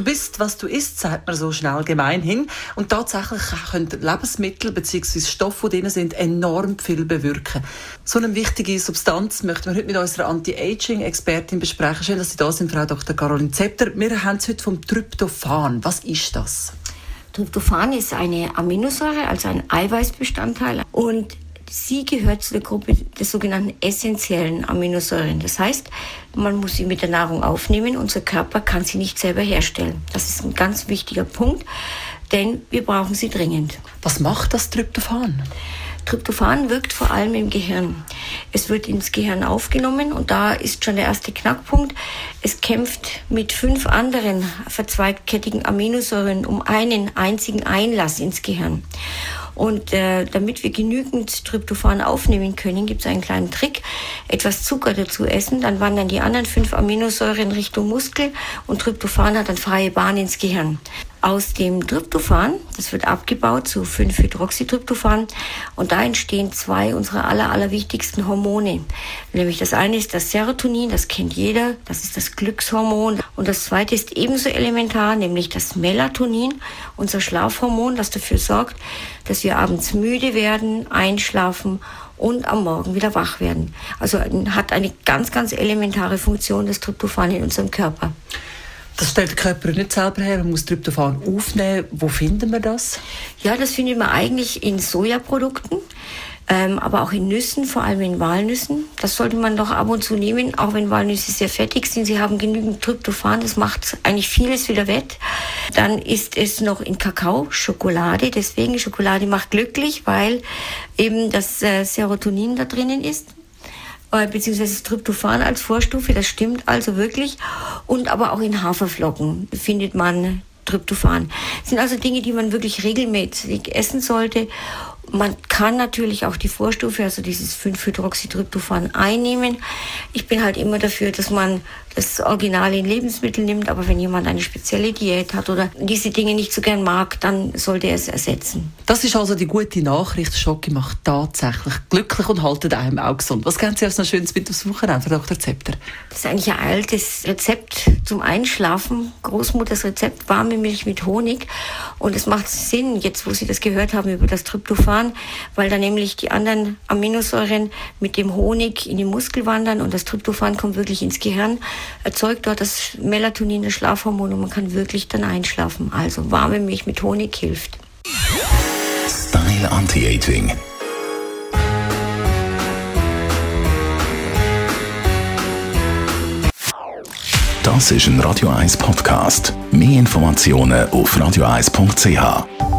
Du bist, was du isst, sagt man so schnell gemeinhin. Und tatsächlich können Lebensmittel bzw. Stoffe, die drin sind, enorm viel bewirken. So eine wichtige Substanz möchten wir heute mit unserer Anti-Aging-Expertin besprechen. Schön, dass Sie da sind, Frau Dr. Caroline Zepter. Wir haben es heute vom Tryptophan. Was ist das? Tryptophan ist eine Aminosäure, also ein Eiweißbestandteil. Und Sie gehört zu der Gruppe der sogenannten essentiellen Aminosäuren. Das heißt, man muss sie mit der Nahrung aufnehmen. Unser Körper kann sie nicht selber herstellen. Das ist ein ganz wichtiger Punkt, denn wir brauchen sie dringend. Was macht das Tryptophan? Tryptophan wirkt vor allem im Gehirn. Es wird ins Gehirn aufgenommen und da ist schon der erste Knackpunkt. Es kämpft mit fünf anderen verzweigkettigen Aminosäuren um einen einzigen Einlass ins Gehirn. Und äh, damit wir genügend Tryptophan aufnehmen können, gibt es einen kleinen Trick. Etwas Zucker dazu essen, dann wandern die anderen fünf Aminosäuren Richtung Muskel und Tryptophan hat dann freie Bahn ins Gehirn aus dem Tryptophan, das wird abgebaut zu 5-Hydroxytryptophan und da entstehen zwei unserer aller, aller wichtigsten Hormone. Nämlich das eine ist das Serotonin, das kennt jeder, das ist das Glückshormon und das zweite ist ebenso elementar, nämlich das Melatonin, unser Schlafhormon, das dafür sorgt, dass wir abends müde werden, einschlafen und am Morgen wieder wach werden. Also hat eine ganz, ganz elementare Funktion das Tryptophan in unserem Körper. Das stellt der Körper nicht selber her, man muss Tryptophan aufnehmen. Wo finden wir das? Ja, das finden wir eigentlich in Sojaprodukten. Ähm, aber auch in Nüssen, vor allem in Walnüssen. Das sollte man doch ab und zu nehmen, auch wenn Walnüsse sehr fettig sind. Sie haben genügend Tryptophan, das macht eigentlich vieles wieder wett. Dann ist es noch in Kakao, Schokolade. Deswegen Schokolade macht glücklich, weil eben das äh, Serotonin da drinnen ist äh, beziehungsweise Tryptophan als Vorstufe, das stimmt also wirklich. Und aber auch in Haferflocken findet man Tryptophan. Das sind also Dinge, die man wirklich regelmäßig essen sollte. Man kann natürlich auch die Vorstufe, also dieses 5-Hydroxytryptophan einnehmen. Ich bin halt immer dafür, dass man das Original in Lebensmittel nimmt, aber wenn jemand eine spezielle Diät hat oder diese Dinge nicht so gern mag, dann sollte er es ersetzen. Das ist also die gute Nachricht. Schocke macht tatsächlich glücklich und haltet einem auch gesund. Was kennen Sie als noch Schönes mit aufs Wochenende, Frau Dr. Zepter? Das ist eigentlich ein altes Rezept zum Einschlafen. Großmutters Rezept, warme Milch mit Honig. Und es macht Sinn, jetzt wo Sie das gehört haben über das Tryptophan, weil da nämlich die anderen Aminosäuren mit dem Honig in die Muskel wandern und das Tryptophan kommt wirklich ins Gehirn erzeugt dort das Melatonin, das Schlafhormon und man kann wirklich dann einschlafen. Also warme Milch mit Honig hilft. Style Anti-Aging. Das ist ein Radio 1 Podcast. Mehr Informationen auf radio1.ch.